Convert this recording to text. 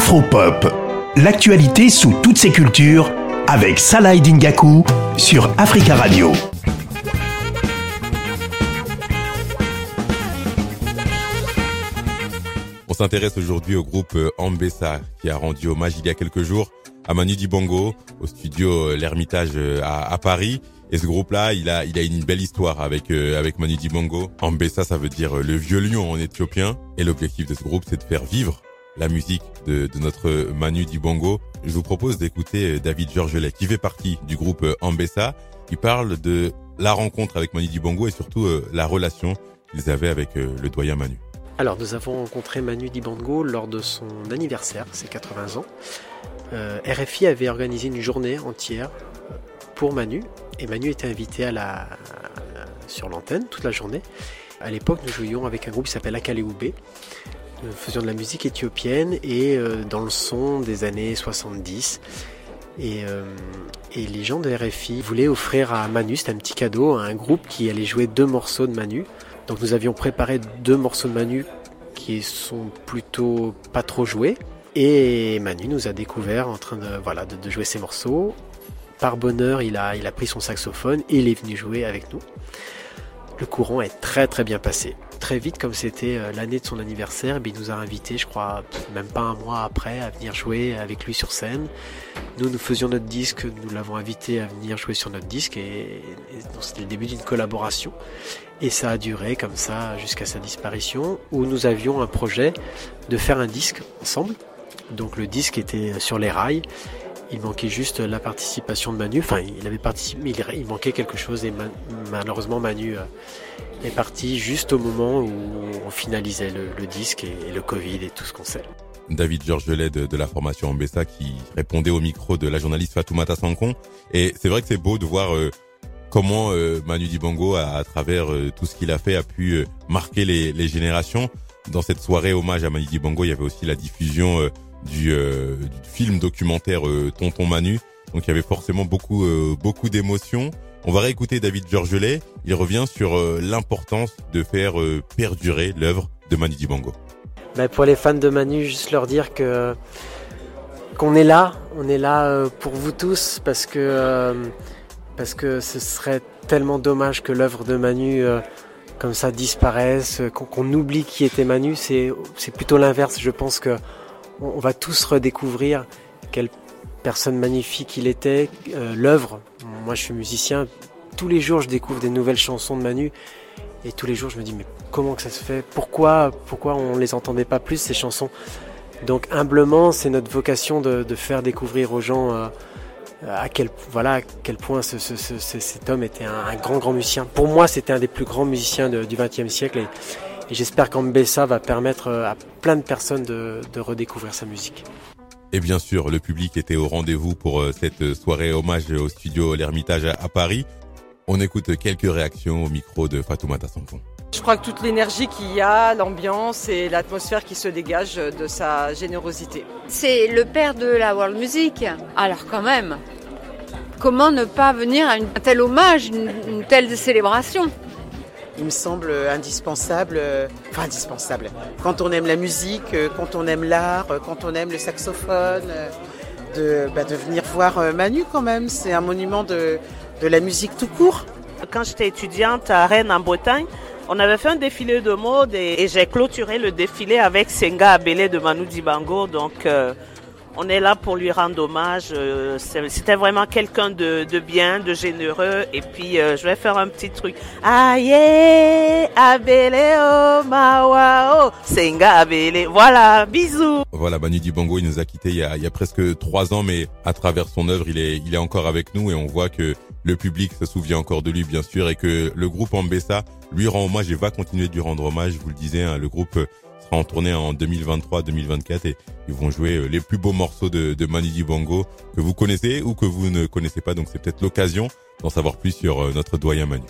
Afropop, l'actualité sous toutes ses cultures avec Salah Dingaku sur Africa Radio. On s'intéresse aujourd'hui au groupe euh, Ambessa qui a rendu hommage il y a quelques jours à Manu Dibango au studio euh, L'Ermitage euh, à, Paris. Et ce groupe-là, il a, il a une belle histoire avec avec Manu Dibango. Ambessa, ça veut dire le vieux lion en éthiopien. Et l'objectif de ce groupe, c'est de faire vivre la musique de, notre Manu Dibango. Je vous propose d'écouter David Georgelet, qui fait partie du groupe Ambessa, qui parle de la rencontre avec Manu Dibango et surtout la relation qu'ils avaient avec le doyen Manu. Alors, nous avons rencontré Manu Dibango lors de son anniversaire, ses 80 ans. Euh, RFI avait organisé une journée entière pour Manu, et Manu était invité à la, sur l'antenne toute la journée. À l'époque, nous jouions avec un groupe qui s'appelle Akaleoube. Nous faisions de la musique éthiopienne et euh, dans le son des années 70. Et, euh, et, les gens de RFI voulaient offrir à Manu, c'était un petit cadeau, à un groupe qui allait jouer deux morceaux de Manu. Donc nous avions préparé deux morceaux de Manu qui sont plutôt pas trop joués. Et Manu nous a découvert en train de, voilà, de, jouer ces morceaux. Par bonheur, il a, il a pris son saxophone et il est venu jouer avec nous. Le courant est très très bien passé. Très vite, comme c'était euh, l'année de son anniversaire, il nous a invités, je crois, même pas un mois après, à venir jouer avec lui sur scène. Nous, nous faisions notre disque, nous l'avons invité à venir jouer sur notre disque et, c'était le début d'une collaboration. Et ça a duré comme ça jusqu'à sa disparition, où nous avions un projet de faire un disque ensemble. Donc le disque était sur les rails il manquait juste la participation de Manu. Enfin, il avait participé, mais il, manquait quelque chose et malheureusement Manu euh, est parti juste au moment où on finalisait le, disque et, le Covid et tout ce qu'on sait. David Georgelet de, de la formation Ambessa qui répondait au micro de la journaliste Fatoumata Sankon. Et c'est vrai que c'est beau de voir euh, comment euh, Manu Dibango, à, travers tout ce qu'il a fait, a pu marquer les, les, générations. Dans cette soirée hommage à Manu Dibango, il y avait aussi la diffusion du, euh, du film documentaire euh, Tonton Manu. Donc il y avait forcément beaucoup euh, beaucoup d'émotions. On va réécouter David Georgelet. Il revient sur l'importance de faire perdurer l'œuvre de Manu Dibango. Ben pour les fans de Manu, juste leur dire que qu'on est là, on est là pour vous tous parce que parce que ce serait tellement dommage que l'œuvre de Manu comme ça disparaisse, qu'on oublie qui était Manu. C'est plutôt l'inverse. Je pense que on, va tous redécouvrir quelle personne magnifique il était, euh, l'œuvre. Moi, je suis musicien. Tous les jours, je découvre des nouvelles chansons de Manu. Et tous les jours, je me dis, mais comment que ça se fait? Pourquoi, pourquoi on les entendait pas plus, ces chansons? Donc, humblement, c'est notre vocation de, faire découvrir aux gens euh, à, quel, voilà, à quel point cet homme était un, grand, grand musicien. Pour moi, c'était un des plus grands musiciens du XXe siècle. Et, et j'espère qu'Ambessa va permettre euh, à plein de personnes de, redécouvrir sa musique. Et bien sûr, le public était au rendez-vous pour euh, cette soirée hommage au studio L'Ermitage à Paris. On écoute quelques réactions au micro de Fatoumata Sanfon. Je crois que toute l'énergie qu'il y a, l'ambiance et l'atmosphère qui se dégage de sa générosité. C'est le père de la world music. Alors quand même, comment ne pas venir à un tel hommage, une telle célébration? Il me semble indispensable, euh, enfin indispensable, quand on aime la musique, euh, quand on aime l'art, euh, quand on aime le saxophone, de, bah, de venir voir Manu quand même. C'est un monument de, de la musique tout court. Quand j'étais étudiante à Rennes en Bretagne, on avait fait un défilé de mode et, j'ai clôturé le défilé avec Senga Abele de Manu Dibango. Donc on est là pour lui rendre hommage. Euh, c'était vraiment quelqu'un de, bien, de généreux. Et puis, euh, je vais faire un petit truc. Aïe, abeleo, mawao, senga abele. Voilà, bisous. Voilà, Manu Dibango, il nous a quittés il y a, il y a presque trois ans, mais à travers son œuvre, il est, il est encore avec nous et on voit que le public se souvient encore de lui, bien sûr, et que le groupe Ambessa lui rend hommage et va continuer de lui rendre hommage. Je vous le disais, hein, le groupe en tournée en 2023-2024 et ils vont jouer euh, les plus beaux morceaux de, de Manu Dibango que vous connaissez ou que vous ne connaissez pas. Donc c'est peut-être l'occasion d'en savoir plus sur euh, notre doyen Manu.